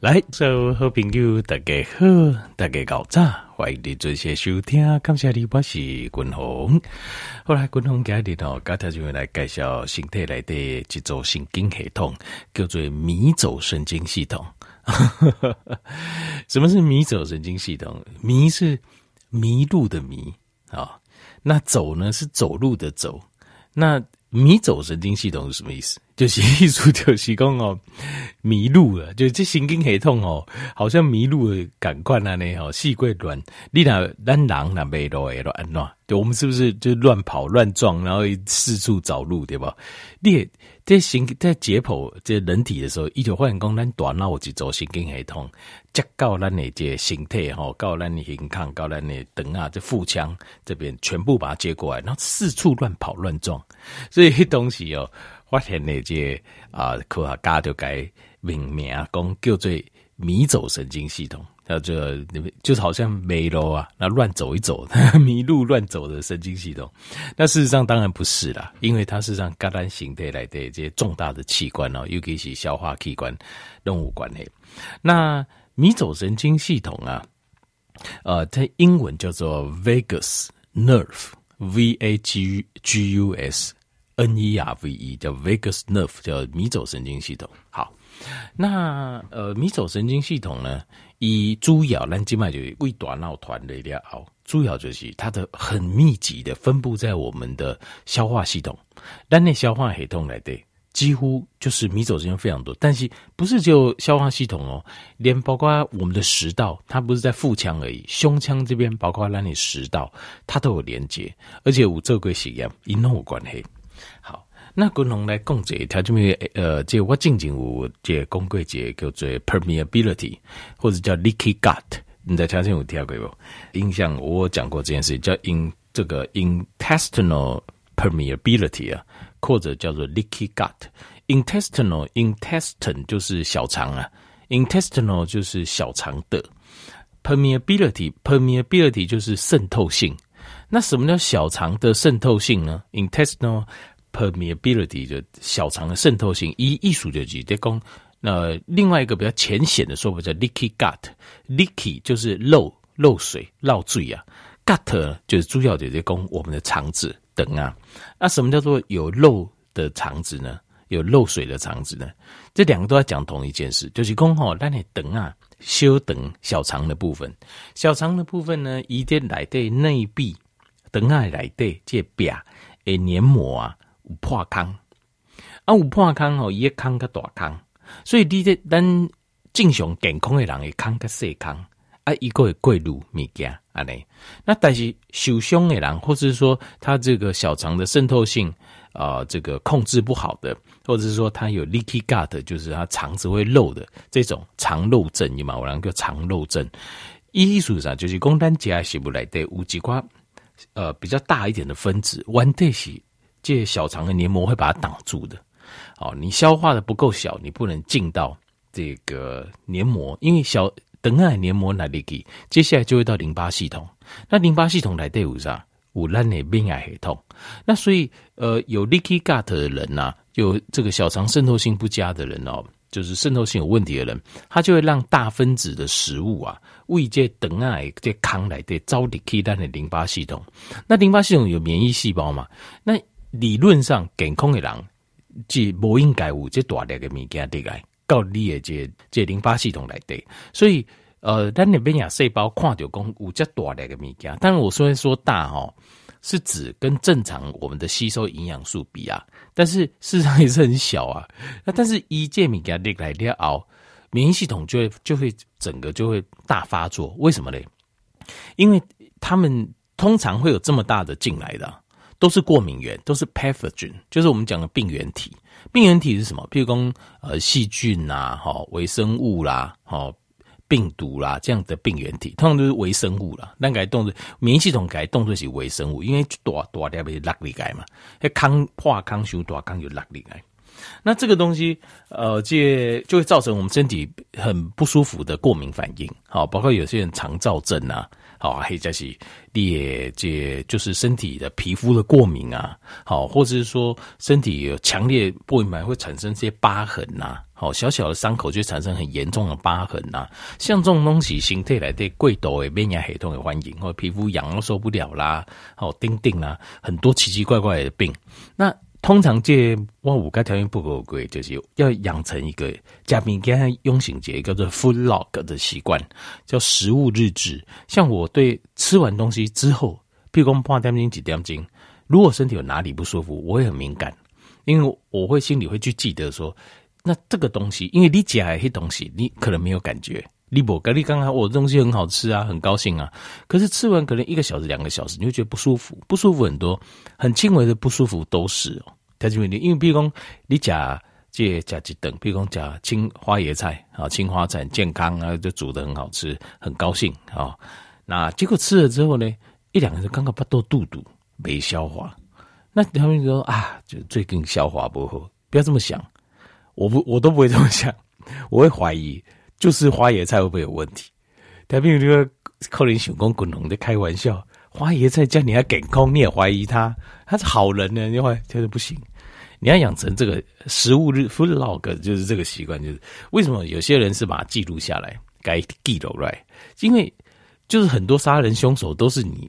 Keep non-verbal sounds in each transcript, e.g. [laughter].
来，所有好朋友，大家好，大家搞咋？欢迎你做些收听，感谢你，我是君鸿。后来君鸿今日哦，今天就来介绍身体内的一组神经系统，叫做迷走神经系统。[laughs] 什么是迷走神经系统？迷是迷路的迷啊，那走呢是走路的走，那。迷走神经系统是什么意思？就是意思就是讲哦，迷路了，就这神经系统哦，好像迷路的感官啊，那哦，细怪乱，你那咱人那没路诶，乱乱，就我们是不是就乱跑乱撞，然后四处找路，对吧？你这行在解剖这人体的时候，一九发现讲咱大脑一组神经系统，接到咱的这形态吼，到咱的胸腔，到咱的等啊，这腹腔这边全部把它接过来，然后四处乱跑乱撞，所以东西哦，发现的这啊科学家就改命名啊讲叫做迷走神经系统。叫做就是好像迷路啊，那乱走一走，[laughs] 迷路乱走的神经系统。那事实上当然不是啦，因为它事实上跟咱形态来的这些重大的器官哦，尤其是消化器官、动物关系。那迷走神经系统啊，呃，在英文叫做 vagus nerve，v a g g u s n e r v e，叫 vagus nerve，叫迷走神经系统。好，那呃，迷走神经系统呢？以主要，咱静脉就为大脑团的了后，主要就是它的很密集的分布在我们的消化系统。咱的消化系统来的几乎就是迷走神经非常多，但是不是只有消化系统哦，连包括我们的食道，它不是在腹腔而已，胸腔这边包括咱的食道，它都有连接，而且有做过实验，因拢有关系。好。那共同来讲这条这边呃，这我静静有这讲过这叫做 permeability，或者叫 leaky gut，你在条件有听过不？印象我讲过这件事，叫 in 这个 intestinal permeability 啊，或者叫做 leaky gut。intestinal intestine 就是小肠啊，intestinal 就是小肠的 permeability permeability 就是渗透性。那什么叫小肠的渗透性呢？intestinal permeability 就小肠的渗透性，一艺术就几得讲。那另外一个比较浅显的说法叫 leaky gut，leaky 就是漏漏水、漏水啊，gut 就是主要就是讲我们的肠子等啊。那什么叫做有漏的肠子呢？有漏水的肠子呢？这两个都要讲同一件事，就是讲吼，咱的等啊，修等小肠的部分，小肠的部分呢，一定来对内壁等啊来对这表诶黏膜啊。有破坑，啊有破坑吼，伊个坑较大坑，所以你这咱正常健康的人会坑较细坑，啊伊个会过滤物件安尼。那但是受伤的人，或者说他这个小肠的渗透性啊、呃，这个控制不好的，或者是说他有 leaky gut，就是他肠子会漏的这种肠漏症，你嘛有人叫肠漏症。医术上就是讲咱家是不来的有几块呃比较大一点的分子，弯对是。这小肠的黏膜会把它挡住的，哦，你消化的不够小，你不能进到这个黏膜，因为小等下黏膜来里给，接下来就会到淋巴系统，那淋巴系统来队伍上，有咱的免疫系统，那所以呃，有 leaky gut 的人呐、啊，有这个小肠渗透性不佳的人哦，就是渗透性有问题的人，他就会让大分子的食物啊，为这等下这康来的招里去咱的淋巴系统，那淋巴系统有免疫细胞嘛，那理论上，健康的人即不应该有这大量的物件进来到你的这这淋巴系统来的。所以，呃，咱那边呀细胞看到讲有这大量的物件，但是我虽然说大哈，是指跟正常我们的吸收营养素比啊，但是事实上也是很小啊。那但是一件物件进来了后，免疫系统就会就会整个就会大发作。为什么嘞？因为他们通常会有这么大的进来的。都是过敏原，都是 pathogen，就是我们讲的病原体。病原体是什么？譬如说，呃，细菌呐，哈，微生物啦，哈，病毒啦，这样的病原体，通常都是微生物啦。那改动作，免疫系统改动作是微生物，因为大大点被拉力改嘛，康化康修大康有拉力改。那这个东西，呃，这就会造成我们身体很不舒服的过敏反应。好，包括有些人肠燥症啊。好，还有就是你也这就是身体的皮肤的过敏啊，好，或者是说身体有强烈过敏会产生这些疤痕呐，好小小的伤口就产生很严重的疤痕呐。像这种东西，形体来对贵岛的免疫系统的欢迎，或皮肤痒都受不了啦，好叮叮啦，很多奇奇怪怪的病。那通常这我五个条件不合规，就是要养成一个嘉宾跟他用醒节叫做 food log 的习惯，叫食物日志。像我对吃完东西之后，譬如讲半点钟几点钟，如果身体有哪里不舒服，我也很敏感，因为我会心里会去记得说，那这个东西，因为你夹一些东西，你可能没有感觉。你不跟你刚刚我的东西很好吃啊，很高兴啊，可是吃完可能一个小时、两个小时，你会觉得不舒服，不舒服很多，很轻微的不舒服都是哦。它就因为因为比如说你夹这夹几等，比如说夹青花椰菜啊，青花菜健康啊，就煮得很好吃，很高兴啊。那结果吃了之后呢，一两个人刚刚不都肚肚没消化，那他们说啊，就最近消化不好，不要这么想，我不我都不会这么想，我会怀疑。就是花椰菜会不会有问题？他比如这个可能想讲滚龙在开玩笑，花椰菜叫你还健康，你也怀疑他，他是好人呢？你会觉得不行。你要养成这个食物日 food log，就是这个习惯，就是为什么有些人是把它记录下来，该记录来，因为就是很多杀人凶手都是你。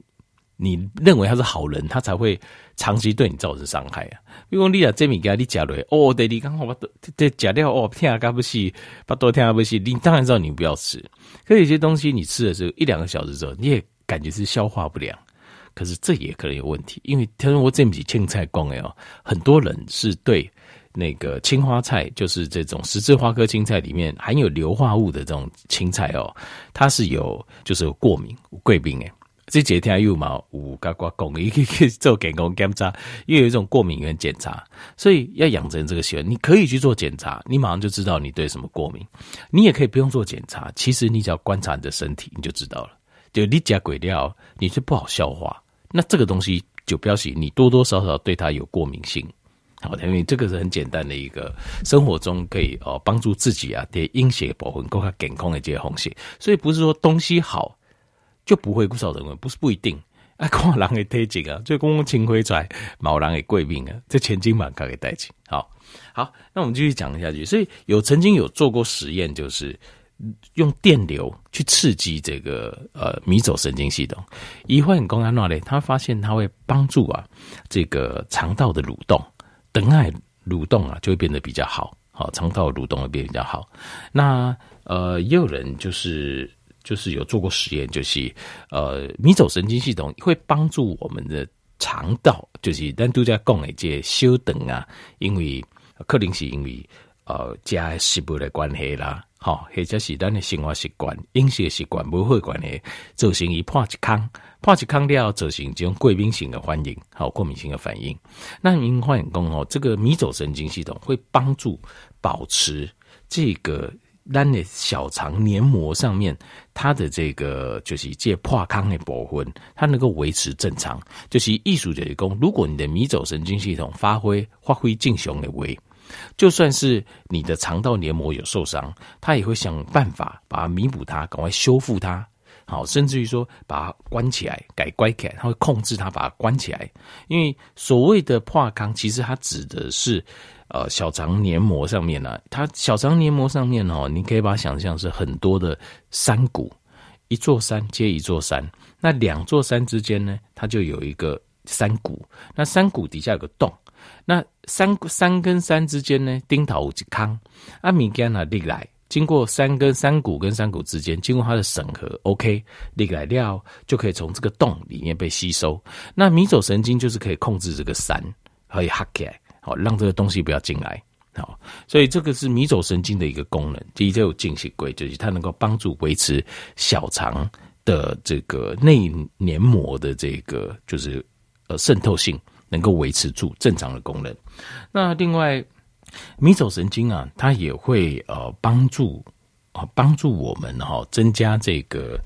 你认为他是好人，他才会长期对你造成伤害啊。比如说你啊，这米给你加了，哦，对，你刚好把这加掉，哦，天啊，干不起，把多天啊不起，你当然知道你不要吃。可有些东西你吃的时候一两个小时之后，你也感觉是消化不良，可是这也可能有问题，因为他说我这米青菜光哎哦，很多人是对那个青花菜，就是这种十字花科青菜里面含有硫化物的这种青菜哦，它是有就是有过敏贵宾哎。这几天又嘛有嘎呱讲，一个可以做健康检查，又有一种过敏原检查，所以要养成这个习惯。你可以去做检查，你马上就知道你对什么过敏。你也可以不用做检查，其实你只要观察你的身体，你就知道了。就你加鬼料，你是不好消化，那这个东西就表示你多多少少对它有过敏性。好，因为这个是很简单的一个生活中可以哦帮助自己啊，对阴血保护够它健康的这些东西。所以不是说东西好。就不会不少人问，不是不一定。啊，看人的体质啊，这公清灰出来，某人的贵命啊，这千金万卡给带起。好，好，那我们继续讲下去。所以有曾经有做过实验，就是用电流去刺激这个呃迷走神经系统。一会很公安那里，他发现他会帮助啊这个肠道的蠕动，等爱蠕动啊就会变得比较好。好，肠道蠕动会变比较好。那呃也有人就是。就是有做过实验，就是呃，迷走神经系统会帮助我们的肠道，就是单独在讲的这修等啊，因为可能是因为呃加食物的关系啦，好，或者是咱的生活习惯、饮食习惯不会关系，造成一破一康，破一康了，造成这种过敏性的反应，好，过敏性的反应。那您欢迎讲哦，这个迷走神经系统会帮助保持这个。咱的小肠黏膜上面，它的这个就是借破康的部分，它能够维持正常。就是艺术者讲，如果你的迷走神经系统发挥发挥正常的位，就算是你的肠道黏膜有受伤，它也会想办法把它弥补它，赶快修复它。好，甚至于说把它关起来，改乖起来，它会控制它，把它关起来。因为所谓的破康，其实它指的是。呃，小肠黏膜上面呢、它小肠黏膜上面哦，你可以把它想象是很多的山谷，一座山接一座山，那两座山之间呢，它就有一个山谷，那山谷底下有个洞，那山山跟山之间呢，丁桃五吉康阿米干啊，历来经过山跟山谷跟山谷之间，经过它的审核，OK，历来料就可以从这个洞里面被吸收，那迷走神经就是可以控制这个山，可以哈起来。好，让这个东西不要进来。好，所以这个是迷走神经的一个功能。第一，就有进行规，就是它能够帮助维持小肠的这个内黏膜的这个就是呃渗透性，能够维持住正常的功能。那另外，迷走神经啊，它也会呃帮助啊帮助我们哈增加这个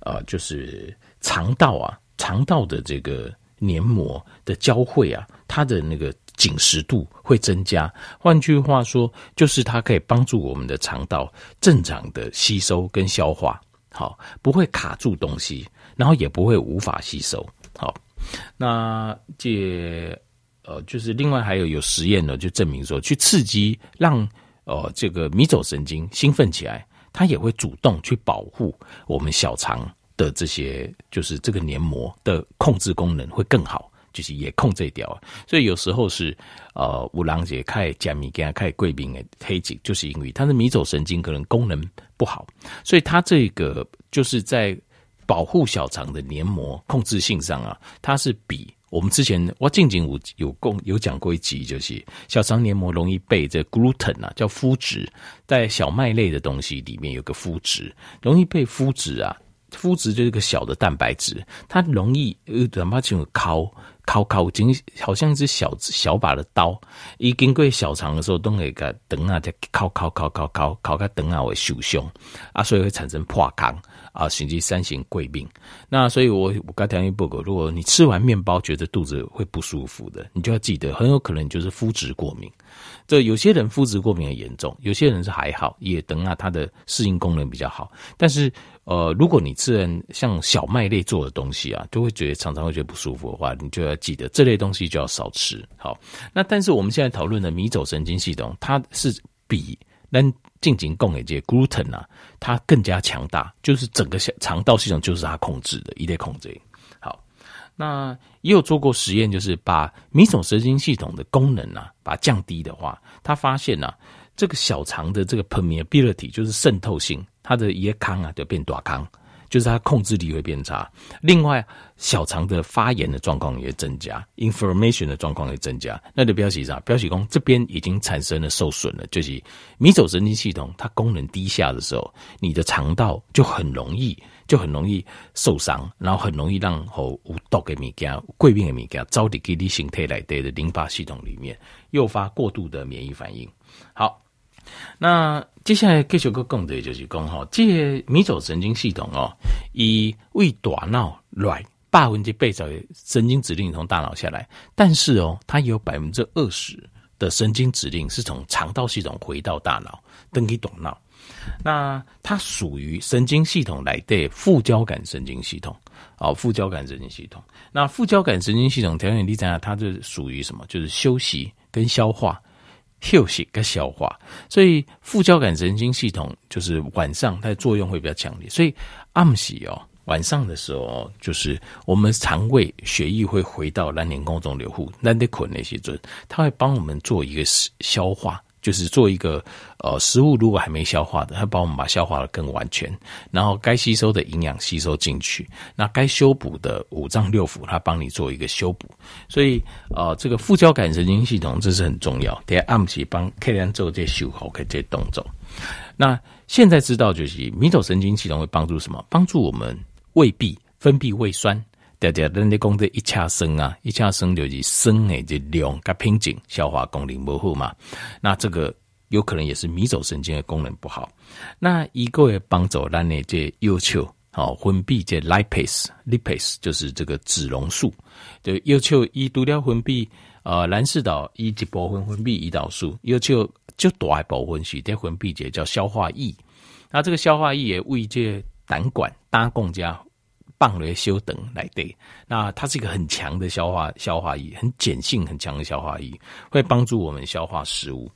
呃就是肠道啊肠道的这个黏膜的交汇啊，它的那个。紧实度会增加，换句话说，就是它可以帮助我们的肠道正常的吸收跟消化，好，不会卡住东西，然后也不会无法吸收。好，那这呃，就是另外还有有实验呢，就证明说，去刺激让呃这个迷走神经兴奋起来，它也会主动去保护我们小肠的这些，就是这个黏膜的控制功能会更好。就是也控制掉，所以有时候是呃，五郎姐开加米给他开贵宾的黑颈，就是因为它的迷走神经可能功能不好，所以它这个就是在保护小肠的黏膜控制性上啊，它是比我们之前我静静有有共有讲过一集，就是小肠黏膜容易被这 gluten 啊，叫麸质，在小麦类的东西里面有个麸质，容易被麸质啊，麸质就是个小的蛋白质，它容易呃，哪怕就烤。烤烤，经好像一支小小把的刀，一经过小肠的时候，都会个等啊，在烤烤烤烤烤烤个肠啊，会受伤啊，所以会产生破康啊，甚至三型贵病。那所以我我刚才一报告，如果你吃完面包觉得肚子会不舒服的，你就要记得，很有可能就是麸质过敏。这有些人麸质过敏很严重，有些人是还好，也等啊，它的适应功能比较好，但是。呃，如果你吃人像小麦类做的东西啊，就会觉得常常会觉得不舒服的话，你就要记得这类东西就要少吃。好，那但是我们现在讨论的迷走神经系统，它是比但进行供给这 gluten 啊，它更加强大，就是整个小肠道系统就是它控制的，一类控制。好，那也有做过实验，就是把迷走神经系统的功能啊，把它降低的话，他发现啊，这个小肠的这个 permeability 就是渗透性。它的一个康啊，就变大康，就是它控制力会变差。另外，小肠的发炎的状况也增加，inflammation 的状况也增加。那就表示啥？表示说这边已经产生了受损了，就是迷走神经系统它功能低下的时候，你的肠道就很容易就很容易受伤，然后很容易让和有毒的物件、贵宾的物件，招的给你形态来的淋巴系统里面，诱发过度的免疫反应。好。那接下来继续个讲的，就是讲哈，这迷走神经系统哦，以为大脑来百分之八十的神经指令从大脑下来，但是哦，它有百分之二十的神经指令是从肠道系统回到大脑，登记大脑。那它属于神经系统来的副交感神经系统哦，副交感神经系统。那副交感神经系统条件你怎样？它就属于什么？就是休息跟消化。休息跟消化，所以副交感神经系统就是晚上它的作用会比较强烈。所以暗时哦，晚上的时候就是我们肠胃血液会回到蓝领宫中流护，蓝点捆那些尊，它会帮我们做一个消化。就是做一个呃食物，如果还没消化的，它帮我们把消化的更完全，然后该吸收的营养吸收进去，那该修补的五脏六腑，它帮你做一个修补。所以呃，这个副交感神经系统这是很重要，得按起帮客人做这些修好这些动作。那现在知道就是迷走神经系统会帮助什么？帮助我们胃壁分泌胃酸。大家人哋讲的一恰生啊，一恰生就是生诶，这量较瓶颈，消化功能不好嘛。那这个有可能也是迷走神经的功能不好。那一个会帮助咱的这要求，好分泌这 lipase，lipase 就是这个脂溶素，就要求一度了分泌呃蓝氏岛一一部分分泌胰岛素，要求就大部分是在分泌这叫消化液。那这个消化液也为这胆管搭供加。棒雷修等来对，那它是一个很强的消化消化液，很碱性很强的消化液，会帮助我们消化食物，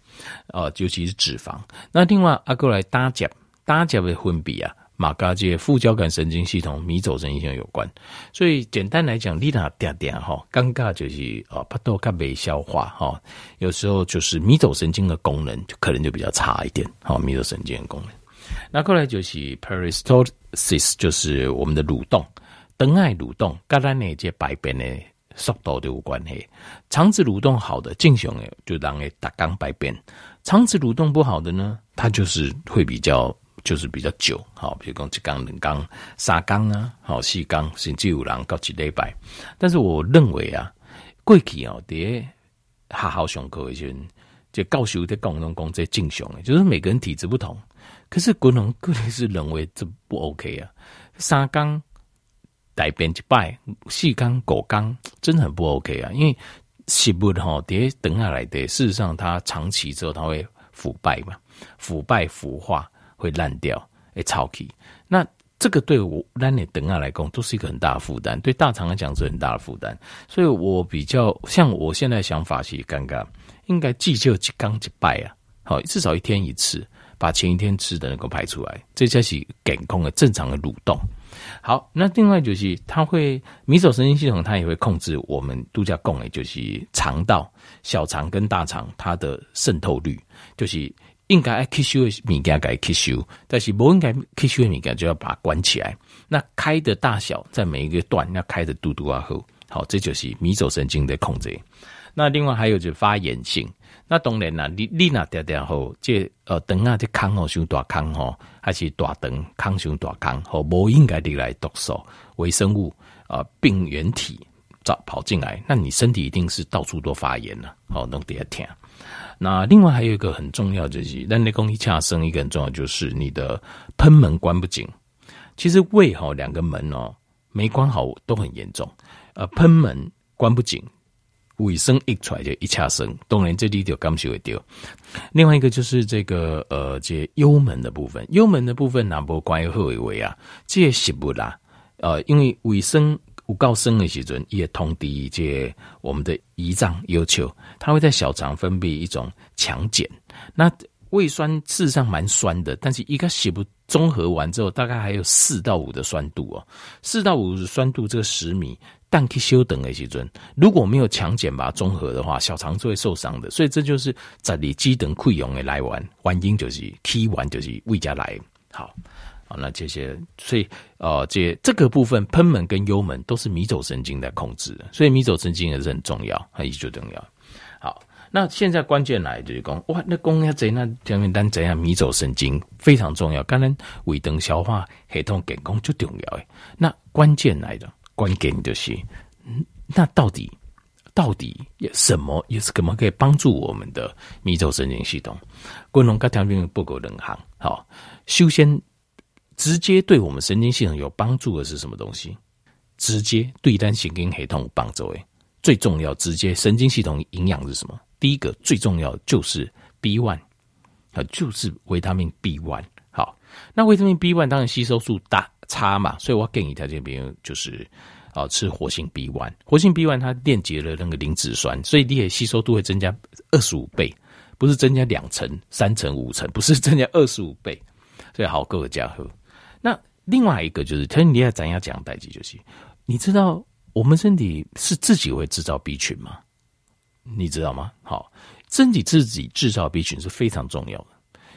呃，尤其是脂肪。那另外阿过来搭甲搭甲的分泌啊，马嘎介副交感神经系统、迷走神经系统有关。所以简单来讲，你那点点哈，尴尬就是呃，不多较没消化哈，有时候就是迷走神经的功能就可能就比较差一点，好，迷走神经的功能。那过来就是 peristalt s i s 就是我们的蠕动，肠爱蠕动，跟咱那些排便的速度都有关系。肠子蠕动好的，正常的就让诶大缸排便；肠子蠕动不好的呢，它就是会比较，就是比较久。好，比如讲一缸、两缸、三缸啊，好四缸，甚至有人到一礼拜。但是我认为啊，过去哦，啲好好上课的时候，就教授的讲拢讲这正常，就是每个人体质不同。可是，国农个人是认为这不 OK 啊。三缸大便一摆，四缸五缸，真的很不 OK 啊。因为食物哈，跌等下来的，事实上它长期之后它会腐败嘛，腐败腐化会烂掉，会臭气。那这个对我那你等下来讲都是一个很大的负担，对大肠来讲是很大的负担。所以我比较像我现在想法是，尴尬应该记就一缸一摆啊。好，至少一天一次，把前一天吃的能够排出来，这才是健康的正常的蠕动。好，那另外就是它会迷走神经系统，它也会控制我们度假供的，就是肠道、小肠跟大肠它的渗透率，就是应该吸收的物件该吸收，但是不应该吸收的物件就要把它关起来。那开的大小在每一个段要开的嘟嘟啊后，好，这就是迷走神经的控制。那另外还有就是发炎性。那当然啦，你你那点点后，这呃肠啊，这康吼伤大康吼，还是大肠康伤大康吼，不应该的来毒素、微生物啊、呃、病原体找跑进来，那你身体一定是到处都发炎了，好弄得疼。那另外还有一个很重要就是，那你讲你恰生一个很重要就是你的喷门关不紧。其实胃哈两个门哦没关好都很严重，呃喷门关不紧。尾生一出来就一恰生，当然这里就感受会到。另外一个就是这个呃，这幽门的部分，幽门的部分哪不关于何为为啊？这食物啦，呃，因为尾生有够生的时阵，也通知这我们的胰脏要求，它会在小肠分泌一种强碱。那胃酸事实上蛮酸的，但是一个食物综合完之后，大概还有四到五的酸度哦，四到五的酸度，这个十米。但去休等的时阵，如果没有强碱把它中和的话，小肠就会受伤的。所以这就是在你机等溃疡的来源，原因就是气完就是胃家来。好，好，那这些，所以呃，这这个部分喷门跟幽门都是迷走神经在控制的，所以迷走神经也是很重要，很就重要。那现在关键来就是讲，哇，那公要怎样？前面单怎样？迷走神经非常重要，当然胃等消化系统健康就重要诶。那关键来的。关键就是，那到底到底有什么也是怎么可以帮助我们的迷走神经系统？昆龙跟条件不够冷行，好，首先直接对我们神经系统有帮助的是什么东西？直接对单神经系统帮助诶，最重要直接神经系统营养是什么？第一个最重要的就是 B one 啊，就是维他命 B one。好，那维他命 B one 当然吸收速大。差嘛，所以我建议他这边就是啊，吃活性 B one，活性 B one 它链接了那个磷脂酸，所以你的吸收度会增加二十五倍，不是增加两成、三成、五成，不是增加 [laughs] 二十五倍，所以好各个家喝。那另外一个就是，他你要怎样讲代际就是，你知道我们身体是自己会制造 B 群吗？你知道吗？好，身体自己制造 B 群是非常重要的，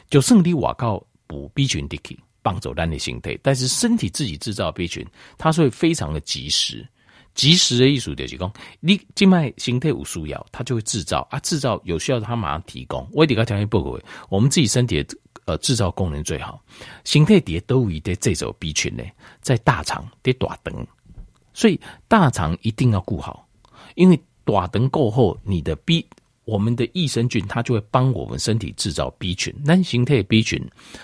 就剩你瓦靠补 B 群的 K。帮走单的形态，但是身体自己制造 B 群，它是会非常的及时。及时的艺术就是讲，你静脉形态有需要，它就会制造啊，制造有需要它马上提供。我得个条件报告，我们自己身体的呃制造功能最好，形态底下都有的这种 B 群呢，在大肠得大灯，所以大肠一定要顾好，因为大灯过后，你的 B。我们的益生菌，它就会帮我们身体制造 B 群，那形态 B 群，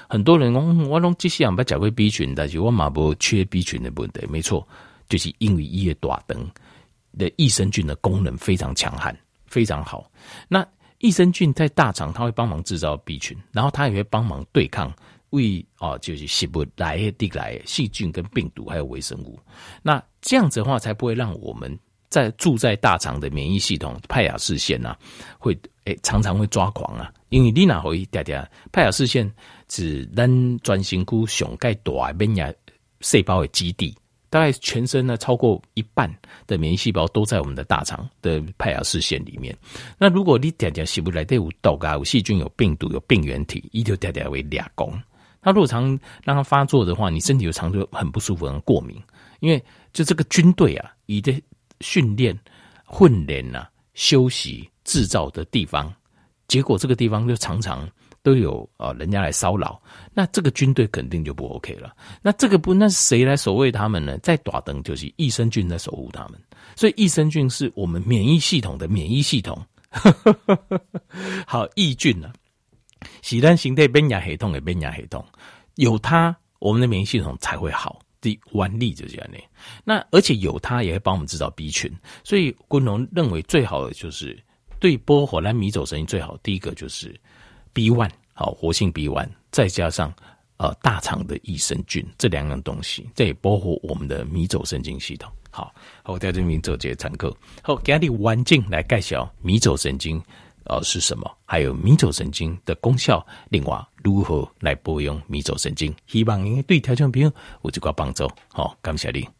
很多人讲我拢即使想把讲过 B 群，但是我嘛不缺 B 群的问题，没错，就是因为一夜大灯的益生菌的功能非常强悍，非常好。那益生菌在大肠，它会帮忙制造 B 群，然后它也会帮忙对抗胃啊，就是食物来的来细菌跟病毒还有微生物。那这样子的话，才不会让我们。在住在大肠的免疫系统派雅氏腺呐，会诶、常常会抓狂啊，因为你哪会嗲嗲派雅氏腺是咱专心菇熊盖大免疫细胞的基地，大概全身呢超过一半的免疫细胞都在我们的大肠的派雅氏腺里面。那如果你嗲嗲吸不来，有毒啊，有细菌、有病毒、有病原体，一就嗲嗲为俩功。那如果常让它发作的话，你身体就常常很不舒服、很过敏，因为就这个军队啊，你的。训练、训练呐，休息、制造的地方，结果这个地方就常常都有啊，人家来骚扰，那这个军队肯定就不 OK 了。那这个不，那谁来守卫他们呢？在大灯就是益生菌在守护他们，所以益生菌是我们免疫系统的免疫系统。好，益菌呢、啊，是咱形态免疫系统的免疫系统，有它，我们的免疫系统才会好。的弯力就是这样的，那而且有它也会帮我们制造 B 群，所以昆龙认为最好的就是对波火兰迷走神经最好，第一个就是 B one 好活性 B one，再加上呃大肠的益生菌这两样东西，这也包括我们的迷走神经系统。好，好，我在这边做这些参考。好，给你环境来介绍迷走神经。呃是什么，还有迷走神经的功效，另外如何来保养迷走神经，希望您对调整朋友有一个帮助。好，感谢您。